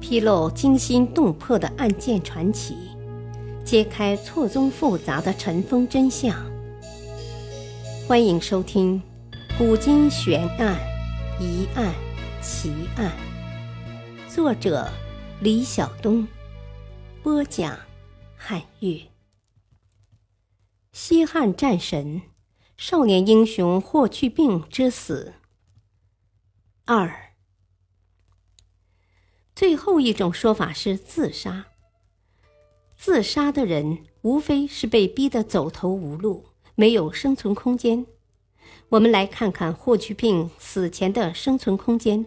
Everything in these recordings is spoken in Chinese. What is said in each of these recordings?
披露惊心动魄的案件传奇，揭开错综复杂的尘封真相。欢迎收听《古今悬案、疑案、奇案》，作者李晓东，播讲汉乐。西汉战神、少年英雄霍去病之死。二。最后一种说法是自杀。自杀的人无非是被逼得走投无路，没有生存空间。我们来看看霍去病死前的生存空间。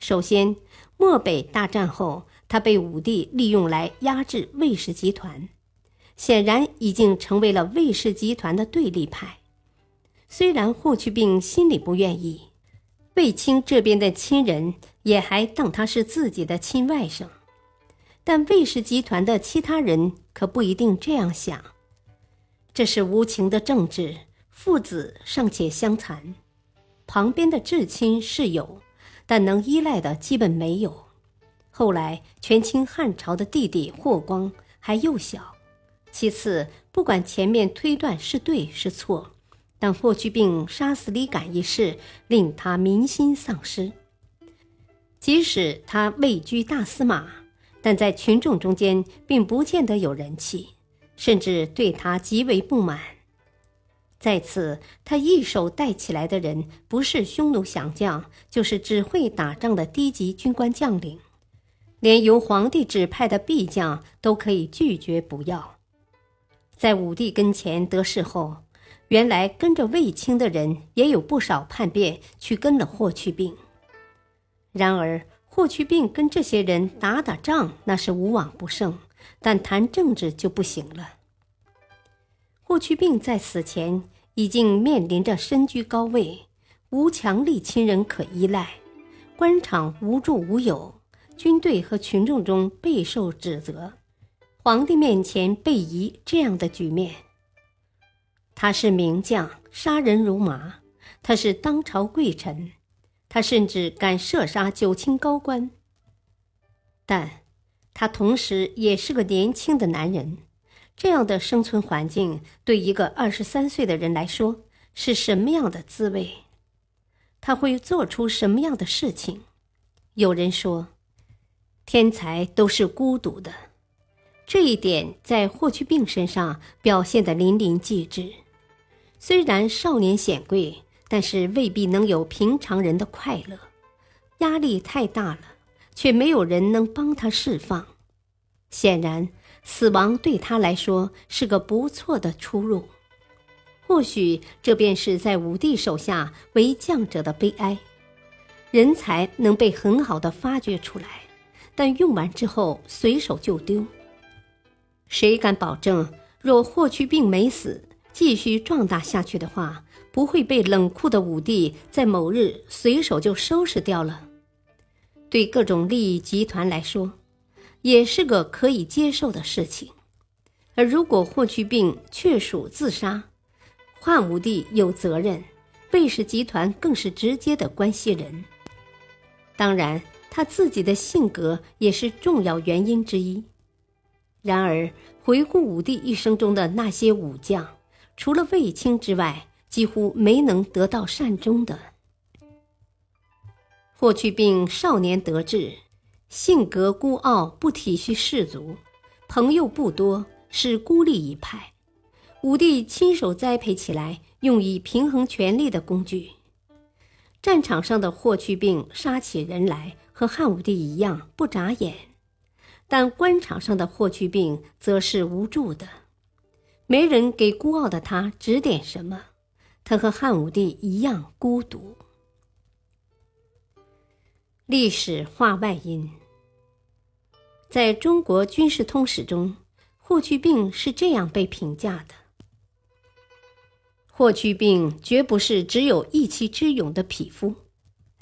首先，漠北大战后，他被武帝利用来压制魏氏集团，显然已经成为了魏氏集团的对立派。虽然霍去病心里不愿意。卫青这边的亲人也还当他是自己的亲外甥，但卫氏集团的其他人可不一定这样想。这是无情的政治，父子尚且相残，旁边的至亲是有，但能依赖的基本没有。后来权倾汉朝的弟弟霍光还幼小，其次不管前面推断是对是错。但霍去病杀死李敢一事令他民心丧失。即使他位居大司马，但在群众中间并不见得有人气，甚至对他极为不满。在此，他一手带起来的人不是匈奴降将，就是只会打仗的低级军官将领，连由皇帝指派的裨将都可以拒绝不要。在武帝跟前得势后。原来跟着卫青的人也有不少叛变，去跟了霍去病。然而霍去病跟这些人打打仗那是无往不胜，但谈政治就不行了。霍去病在死前已经面临着身居高位，无强力亲人可依赖，官场无助无有，军队和群众中备受指责，皇帝面前被疑这样的局面。他是名将，杀人如麻；他是当朝贵臣，他甚至敢射杀九卿高官。但，他同时也是个年轻的男人。这样的生存环境，对一个二十三岁的人来说，是什么样的滋味？他会做出什么样的事情？有人说，天才都是孤独的，这一点在霍去病身上表现得淋漓尽致。虽然少年显贵，但是未必能有平常人的快乐，压力太大了，却没有人能帮他释放。显然，死亡对他来说是个不错的出路。或许这便是在武帝手下为将者的悲哀。人才能被很好的发掘出来，但用完之后随手就丢。谁敢保证，若霍去病没死？继续壮大下去的话，不会被冷酷的武帝在某日随手就收拾掉了。对各种利益集团来说，也是个可以接受的事情。而如果霍去病确属自杀，汉武帝有责任，魏氏集团更是直接的关系人。当然，他自己的性格也是重要原因之一。然而，回顾武帝一生中的那些武将，除了卫青之外，几乎没能得到善终的。霍去病少年得志，性格孤傲，不体恤士卒，朋友不多，是孤立一派。武帝亲手栽培起来，用以平衡权力的工具。战场上的霍去病杀起人来和汉武帝一样不眨眼，但官场上的霍去病则是无助的。没人给孤傲的他指点什么，他和汉武帝一样孤独。历史话外音：在中国军事通史中，霍去病是这样被评价的：霍去病绝不是只有一骑之勇的匹夫，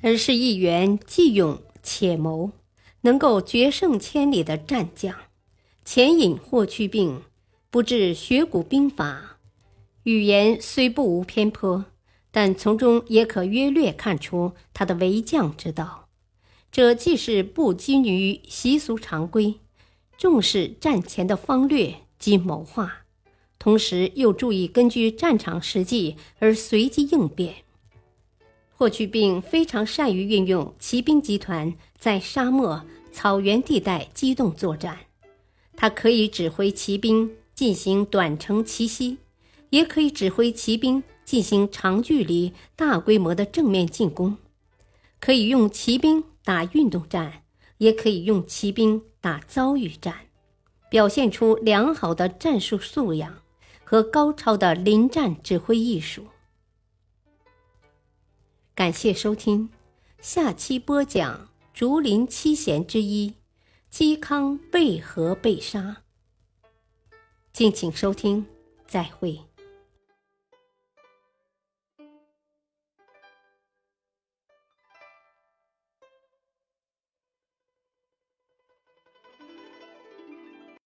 而是一员既勇且谋，能够决胜千里的战将。前引霍去病。不至学古兵法，语言虽不无偏颇，但从中也可约略看出他的为将之道。这既是不拘于习俗常规，重视战前的方略及谋划，同时又注意根据战场实际而随机应变。霍去病非常善于运用骑兵集团在沙漠、草原地带机动作战，他可以指挥骑兵进行短程奇袭，也可以指挥骑兵进行长距离、大规模的正面进攻，可以用骑兵。打运动战，也可以用骑兵打遭遇战，表现出良好的战术素养和高超的临战指挥艺术。感谢收听，下期播讲竹林七贤之一嵇康为何被杀。敬请收听，再会。